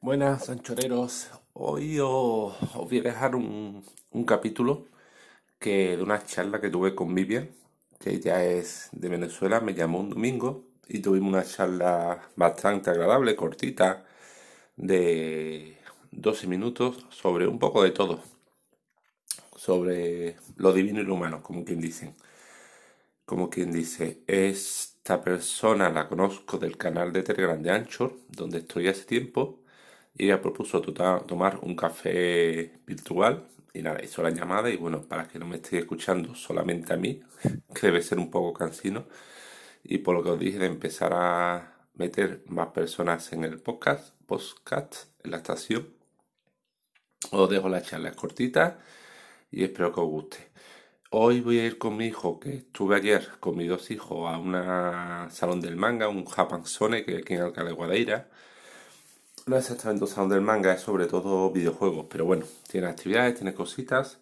Buenas, anchoreros. Hoy os, voy a dejar un, un capítulo que de una charla que tuve con Vivian, que ella es de Venezuela, me llamó un domingo y tuvimos una charla bastante agradable, cortita, de 12 minutos sobre un poco de todo, sobre lo divino y lo humano, como quien dicen. Como quien dice, esta persona la conozco del canal de Telegram de Anchor, donde estoy hace tiempo y ella propuso tomar un café virtual y nada, hizo la llamada y bueno, para que no me estéis escuchando solamente a mí, que debe ser un poco cansino, y por lo que os dije de empezar a meter más personas en el podcast, podcast, en la estación, os dejo las charlas cortitas y espero que os guste. Hoy voy a ir con mi hijo, que estuve ayer con mis dos hijos a un salón del manga, un Japan Zone, que aquí en Alcalá de Guadaira, no es exactamente un salón del manga, es sobre todo videojuegos, pero bueno, tiene actividades, tiene cositas.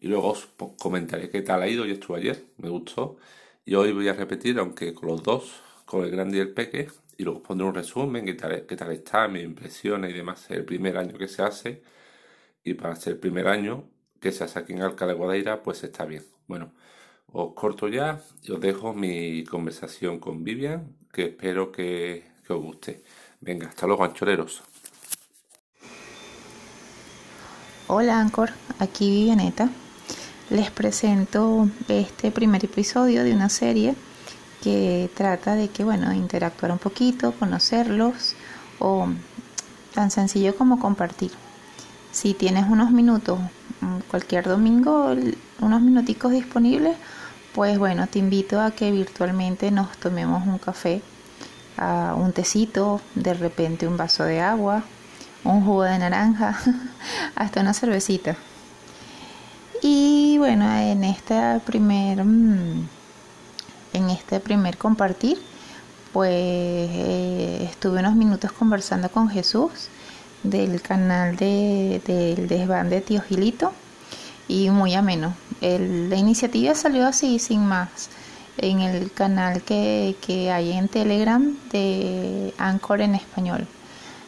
Y luego os comentaré qué tal ha ido. Yo estuve ayer, me gustó. Y hoy voy a repetir, aunque con los dos, con el grande y el peque. Y luego os pondré un resumen, qué tal, qué tal está, mis impresiones y demás. El primer año que se hace. Y para ser el primer año que se hace aquí en Alcalá de Guadaira, pues está bien. Bueno, os corto ya y os dejo mi conversación con Vivian, que espero que, que os guste. Venga, hasta luego, anchoreros. Hola Anchor, aquí Vivianeta. Les presento este primer episodio de una serie que trata de que, bueno, interactuar un poquito, conocerlos o tan sencillo como compartir. Si tienes unos minutos, mm, cualquier domingo, unos minuticos disponibles, pues bueno, te invito a que virtualmente nos tomemos un café, un tecito, de repente un vaso de agua, un jugo de naranja, hasta una cervecita. Y bueno, en este primer, mm, en este primer compartir, pues eh, estuve unos minutos conversando con Jesús del canal de, del desván de Tío Gilito y muy ameno. El- la iniciativa salió así, sin más, en el canal que, que hay en Telegram de Anchor en español.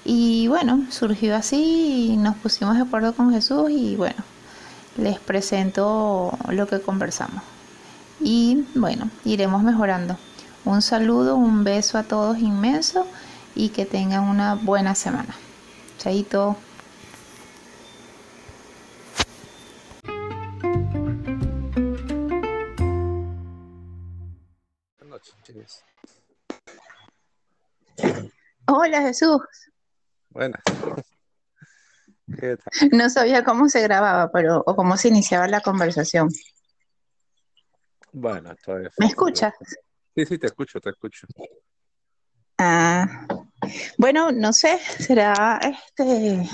Y bueno, surgió así y nos pusimos de acuerdo con Jesús y bueno, les presento lo que conversamos. Y bueno, iremos mejorando. Un saludo, un beso a todos inmenso y que tengan una buena semana. Chaito. Buenas noches. Hola Jesús. Buenas. ¿Qué tal? No sabía cómo se grababa, pero o cómo se iniciaba la conversación. Bueno, es ¿Me escuchas? Sí, sí, te escucho, te escucho. Ah, bueno, no sé, será este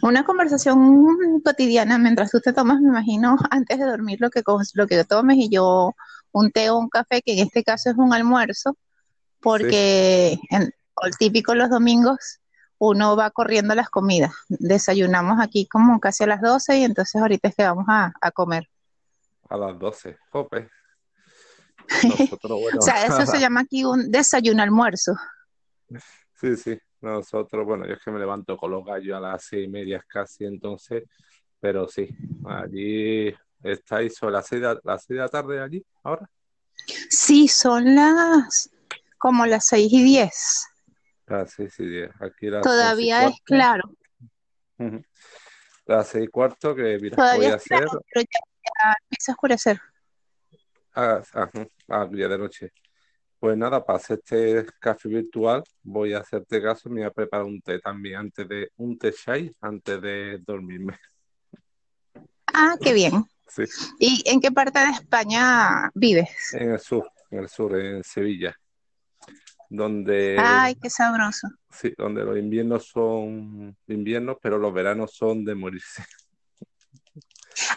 una conversación cotidiana mientras tú te tomas, me imagino, antes de dormir lo que lo que tomes y yo un té o un café, que en este caso es un almuerzo, Sí, porque en, o el típico los domingos uno va corriendo las comidas. Desayunamos aquí como casi a las 12 y entonces ahorita es que vamos a, a comer. a las 12. Jope. Nosotros, bueno, O sea, eso se llama aquí un desayuno almuerzo. sí, sí. Nosotros, bueno, yo es que me levanto con los gallos a las seis y media casi, entonces, pero sí, allí estáis sobre las seis de, las seis de la tarde allí, ahora. Sí, son las como las 6 y 10. Aquí y Todavía es claro. Las seis y cuarto, que mira, voy todavía a es claro, hacer pero ya, ya empieza a oscurecer. a, a, a día de noche. Pues nada, para hacer este café virtual, voy a hacerte caso, me voy a preparar un té también antes de, un té chai antes de dormirme. Ah, qué bien. Sí, ¿Y en qué parte de España vives? en el sur, en el sur, en Sevilla, donde, Ay, qué sabroso. sí, donde los inviernos son inviernos, pero los veranos son de morirse.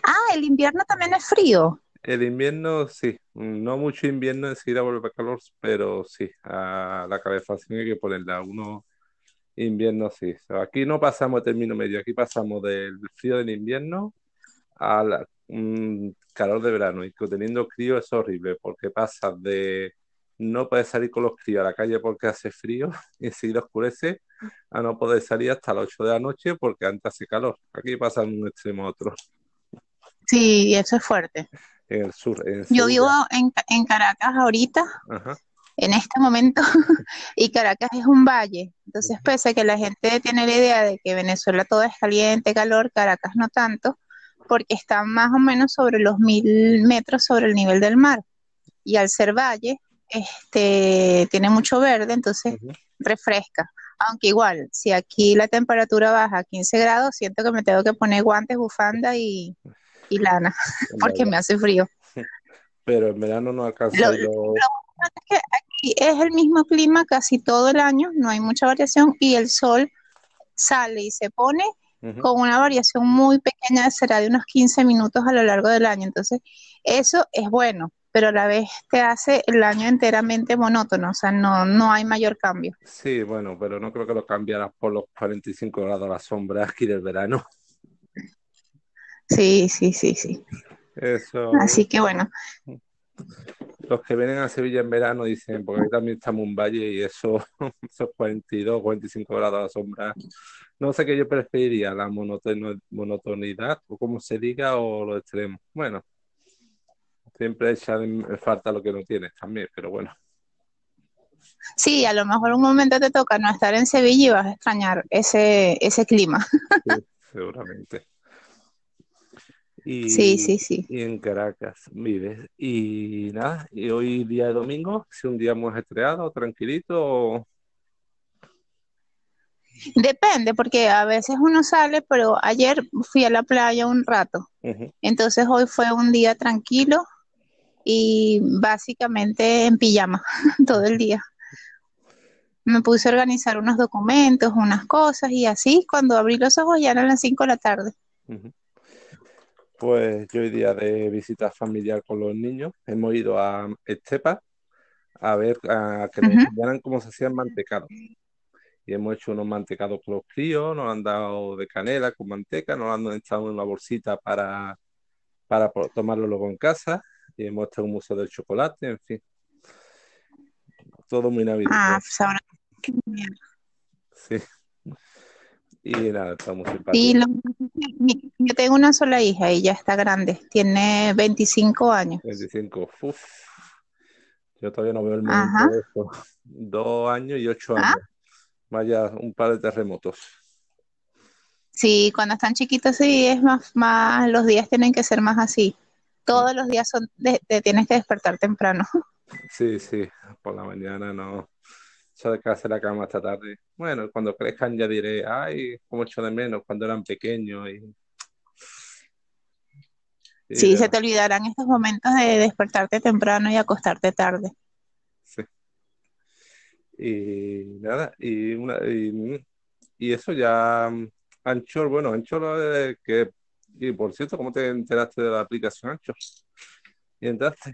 Ah, el invierno también es frío. El invierno, sí, no mucho invierno, enseguida vuelve a calor, pero sí, a la calefacción hay que ponerla. Uno invierno, sí. Aquí no pasamos de término medio, aquí pasamos del frío del invierno al mm, calor de verano. Y teniendo frío es horrible, porque pasas de no puedes salir con los críos a la calle porque hace frío y enseguida oscurece, a no poder salir hasta las 8 de la noche porque antes hace calor. Aquí pasa de un extremo a otro. Sí, eso es fuerte. En el sur. Yo vivo en, en Caracas ahorita, en este momento, y Caracas es un valle. Entonces, pese a que la gente tiene la idea de que Venezuela todo es caliente, calor, Caracas no tanto, porque está más o menos sobre los mil metros sobre el nivel del mar. Y al ser valle, este, tiene mucho verde, entonces refresca. Aunque igual, si aquí la temperatura baja a 15 grados, siento que me tengo que poner guantes, bufanda y, lana, porque me hace frío. Pero en verano no alcanza. Lo, lo... es que aquí es el mismo clima casi todo el año, no hay mucha variación y el sol sale y se pone con una variación muy pequeña, será de unos 15 minutos a lo largo del año. Entonces, eso es bueno pero a la vez te hace el año enteramente monótono, o sea, no, no hay mayor cambio. Sí, bueno, pero no creo que lo cambiarás por los 45 grados a la sombra aquí del verano. Sí, sí, sí, sí. Eso. Así que bueno. Los que vienen a Sevilla en verano dicen, porque aquí también estamos en un valle y eso, esos 42, 45 grados a la sombra. No sé qué yo preferiría, la monotonidad, o como se diga, o lo extremo. Bueno, siempre echan falta lo que no tienes también, pero bueno. Sí, a lo mejor un momento te toca no estar en Sevilla y vas a extrañar ese, ese clima. seguramente. Y, sí, sí, sí. Y en Caracas vives. Y nada, y hoy día de domingo, si un día muy estreado, tranquilito. Depende, porque a veces uno sale, pero ayer fui a la playa un rato. Entonces hoy fue un día tranquilo y básicamente en pijama todo el día. Me puse a organizar unos documentos, unas cosas y así cuando abrí los ojos ya eran las 5 de la tarde. Pues yo hoy día de visita familiar con los niños, hemos ido a Estepa a ver a que nos enseñaran cómo se hacían mantecados. Y hemos hecho unos mantecados con los críos, nos han dado de canela con manteca, nos han echado en una bolsita para, para tomarlo luego en casa y muestra un museo del chocolate, en fin. Todo muy navideño. Ah, pues ahora. Sí. Y nada, estamos sí, yo tengo una sola hija y ya está grande, tiene 25 años. 25, Uf. Yo todavía no veo el momento de eso. Dos años y ocho ah. años. Vaya, un par de terremotos. Sí, cuando están chiquitos sí es más, más, los días tienen que ser más así todos los días son te tienes que despertar temprano. Sí, sí, por la mañana no. Yo de casa la cama hasta tarde. Bueno, cuando crezcan ya diré, ay, como echo de menos cuando eran pequeños. Y... sí, se te olvidarán estos momentos de despertarte temprano y acostarte tarde. Sí. Y nada, y, una, y, eso ya, Anchor, bueno, Anchor que y por cierto, ¿cómo te enteraste de la aplicación Ancho? ¿Y entraste?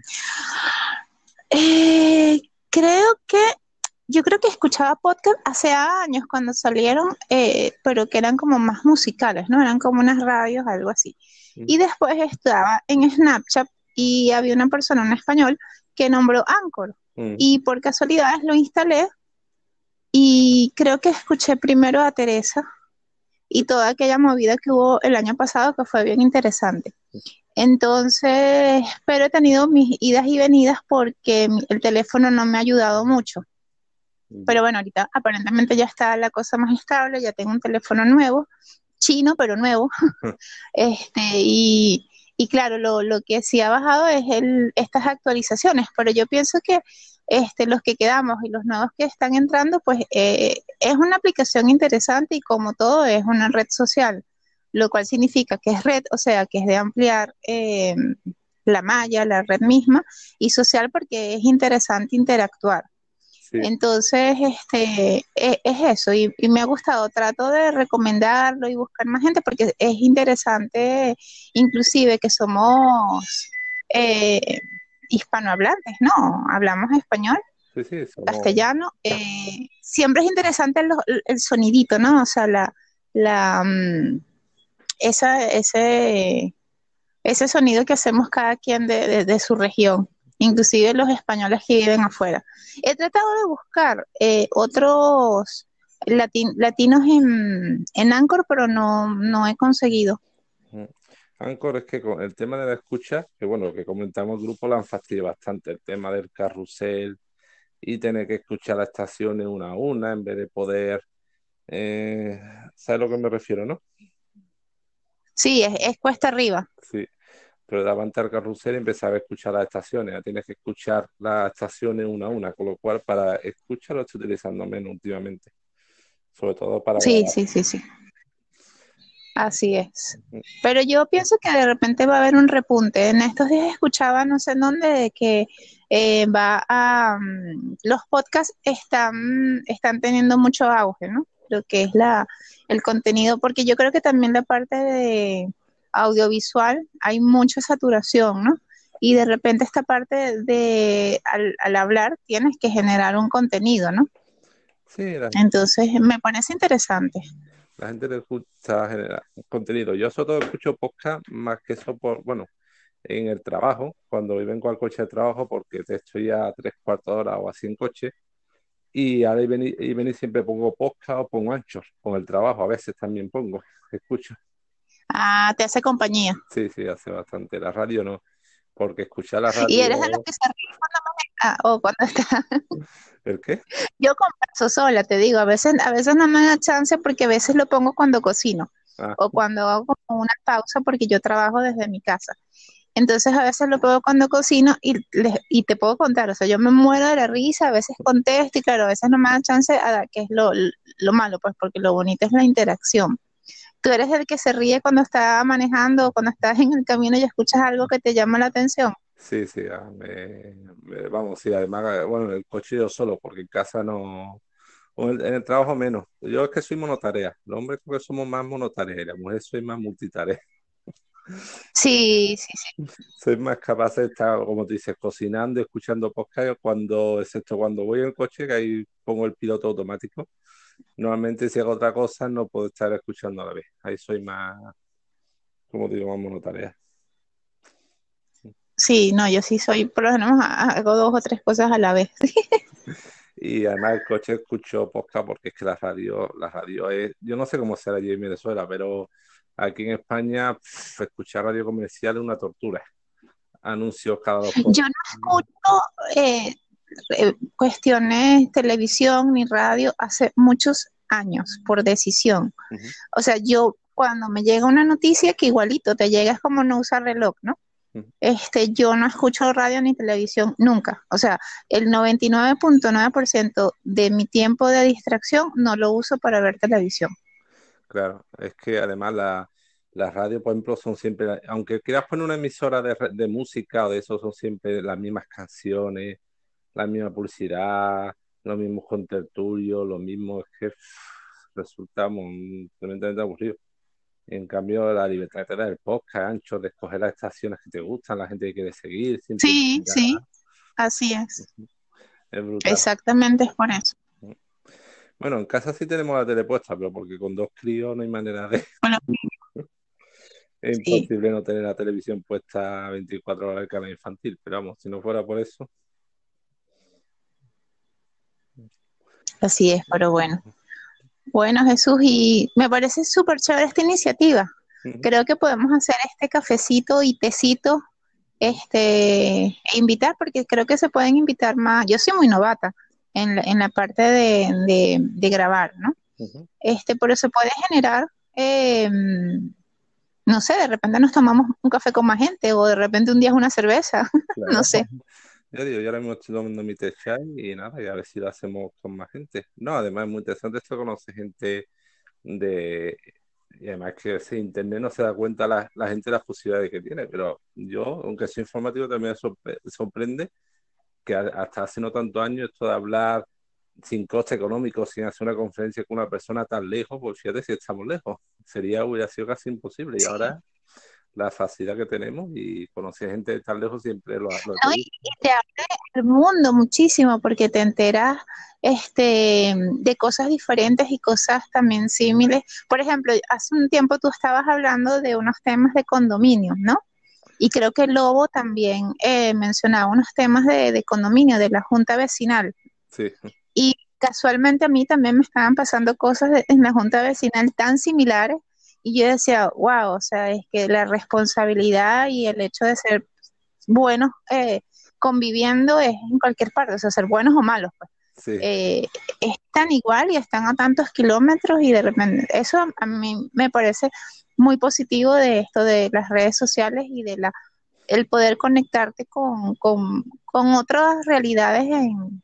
Eh, creo que, yo creo que escuchaba podcast hace años cuando salieron, eh, pero que eran como más musicales, ¿no? Eran como unas radios, algo así. Y después estaba en Snapchat y había una persona en español que nombró Anchor. Mm. Y por casualidad lo instalé y creo que escuché primero a Teresa y toda aquella movida que hubo el año pasado que fue bien interesante. Entonces, pero he tenido mis idas y venidas porque el teléfono no me ha ayudado mucho. Pero bueno, ahorita aparentemente ya está la cosa más estable, ya tengo un teléfono nuevo, chino, pero nuevo. este, y, y claro, lo, lo, que sí ha bajado es el, estas actualizaciones, pero yo pienso que este, los que quedamos y los nuevos que están entrando, pues eh, es una aplicación interesante y como todo es una red social, lo cual significa que es red, o sea, que es de ampliar eh, la malla, la red misma, y social porque es interesante interactuar. Entonces, este, e, es, eso, y, me ha gustado, trato de recomendarlo y buscar más gente porque es interesante, inclusive que somos... Eh, hispanohablantes, ¿no? Hablamos español, castellano. Eh, siempre es interesante el, sonidito, ¿no? O sea, la, la mm, esa, ese, ese sonido que hacemos cada quien de, su región. inclusive los españoles que viven afuera. He tratado de buscar eh, otros latinos en, en Anchor, pero no, no he conseguido. Anchor es que con el tema de la escucha, que bueno, lo que comentamos el grupo lo han fastidiado bastante, el tema del carrusel y tener que escuchar las estaciones una a una en vez de poder, eh, ¿sabes a lo que me refiero, no? Sí, es, cuesta arriba. Sí, pero davante al carrusel empezaba a escuchar las estaciones, ya tienes que escuchar las estaciones una a una, con lo cual para escuchar lo estoy utilizando menos últimamente, sobre todo para... Sí, sí, sí, sí. Así es. Pero yo pienso que de repente va a haber un repunte. En estos días escuchaba, no sé en dónde, de que eh, va a... Mm, los podcasts están, están teniendo mucho auge, ¿no? Lo que es la, el contenido, porque yo creo que también la parte de audiovisual hay mucha saturación, ¿no? Y de repente esta parte de, al, al hablar, tienes que generar un contenido, ¿no? Sí, Entonces, me parece interesante la gente le gusta generar contenido. Yo sobre todo escucho podcast más que eso por, bueno, en el trabajo, cuando vengo al coche de trabajo, porque te estoy a tres cuartos de hora o así en coche, y ahora y venir, y siempre pongo podcast o pongo anchos, con el trabajo, a veces también pongo, escucho. Ah, te hace compañía. Sí, sí, hace bastante. La radio no, porque escuchar la radio... ¿Y eres de los que se ríe cuando maneja o cuando está...? ¿El qué? Yo converso sola, te digo, a veces, a veces no me da chance porque a veces lo pongo cuando cocino ah. o cuando hago como una pausa porque yo trabajo desde mi casa. Entonces a veces lo pongo cuando cocino y, y te puedo contar, o sea, yo me muero de la risa, a veces contesto y claro, a veces no me da chance, a, que es lo, lo malo, pues porque lo bonito es la interacción. ¿Tú eres el que se ríe cuando está manejando o cuando estás en el camino y escuchas algo que te llama la atención? Sí, sí, ah, vamos, sí, además, bueno, en el coche yo solo, porque en casa no, en el, trabajo menos. Yo es que soy monotarea, los hombres creo que somos más monotarea y la mujer soy más multitarea. Sí, sí, sí. Soy más capaz de estar, como tú dices, cocinando, escuchando podcast, cuando, excepto cuando voy en el coche, que ahí pongo el piloto automático. Normalmente si hago otra cosa no puedo estar escuchando a la vez. Ahí soy más, como digo, más monotarea. Sí, no, yo sí soy, por lo menos hago dos o tres cosas a la vez. y además el coche escucho podcast porque es que la radio, la radio es, yo no sé cómo será allí en Venezuela, pero aquí en España escuchar radio comercial es una tortura. Anuncios cada dos Yo no escucho eh, eh, cuestiones televisión ni radio hace muchos años por decisión. O sea, yo cuando me llega una noticia que igualito te llega es como no usar reloj, ¿no? Este, yo no escucho radio ni televisión nunca. O sea, el 99.9% de mi tiempo de distracción no lo uso para ver televisión. Claro, es que además la, la radio, por ejemplo, son siempre, aunque quieras poner una emisora de, de música o de eso, son siempre las mismas canciones, la misma publicidad, los mismos contertulios, lo mismo, es que resultamos tremendamente aburridos. En cambio, la libertad de tener el podcast ancho, de escoger las estaciones que te gustan, la gente que quiere seguir. Sí, sí, así es. Exactamente es por eso. Bueno, en casa sí tenemos la tele puesta, pero porque con dos críos no hay manera de... es imposible no tener la televisión puesta 24 horas el canal infantil, pero vamos, si no fuera por eso... Así es, pero bueno. Bueno, Jesús, y me parece súper chévere esta iniciativa. Creo que podemos hacer este cafecito y tecito, este, e invitar, porque creo que se pueden invitar más. Yo soy muy novata en la, en la parte de, de, grabar, ¿no? Este, pero se puede generar, em, no sé, de repente nos tomamos un café con más gente, o de repente un día es una cerveza, no sé. Yo digo, yo ahora mismo estoy tomando mi té y nada, y a ver si lo hacemos con más gente. No, además es muy interesante esto conoce gente de... Y además que ese internet no se da cuenta la, la gente de las posibilidades que tiene, pero yo, aunque soy informativo, también me sorprende que hasta hace no tantos años esto de hablar sin coste económico, sin hacer una conferencia con una persona tan lejos, pues fíjate si estamos lejos, sería, hubiera sido casi imposible. Y ahora la facilidad que tenemos y conocer gente tan lejos siempre lo, lo y te abre el mundo muchísimo porque te enteras este de cosas diferentes y cosas también similares. Por ejemplo, hace un tiempo tú estabas hablando de unos temas de condominios, ¿no? Y creo que Lobo también eh, mencionaba unos temas de, de, condominio, de la junta vecinal. Sí. Y casualmente a mí también me estaban pasando cosas en la junta vecinal tan similares. Y yo decía, wow, o sea, es que la responsabilidad y el hecho de ser buenos eh, conviviendo es en cualquier parte, o sea, ser buenos o malos. Pues. Sí. Eh, están igual y están a tantos kilómetros y de repente eso a mí me parece muy positivo de esto de las redes sociales y de la el poder conectarte con, con, con otras realidades en,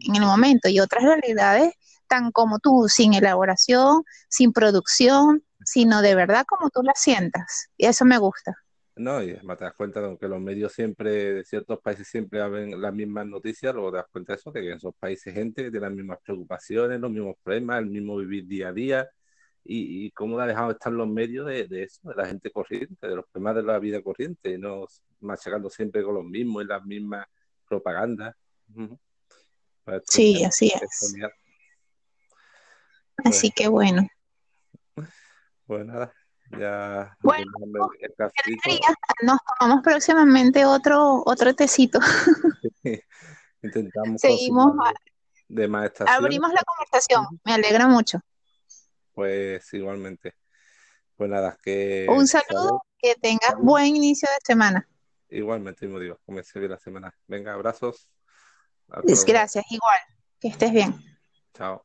en el momento y otras realidades tan como tú, sin elaboración, sin producción, sino de verdad como tú la sientas. Y eso me gusta. No, y además te das cuenta de que los medios siempre, de ciertos países siempre ven las mismas noticias, luego te das cuenta de eso, de que en esos países gente que tiene las mismas preocupaciones, los mismos problemas, el mismo vivir día a día, y, y cómo ha dejado de estar los medios de, de, eso, de la gente corriente, de los problemas de la vida corriente, y no machacando siempre con los mismos y las mismas propagandas. Uh -huh. pues, sí, así es. es así que bueno. Pues nada, ya bueno, nos tomamos próximamente otro otro tecito. Intentamos seguimos de abrimos la conversación, me alegra mucho. Pues igualmente. Pues nada, que un saludo, que tengas buen inicio de semana. Igualmente, mismo digo, comience bien la semana. Venga, abrazos. Gracias, igual. Que estés bien. Chao.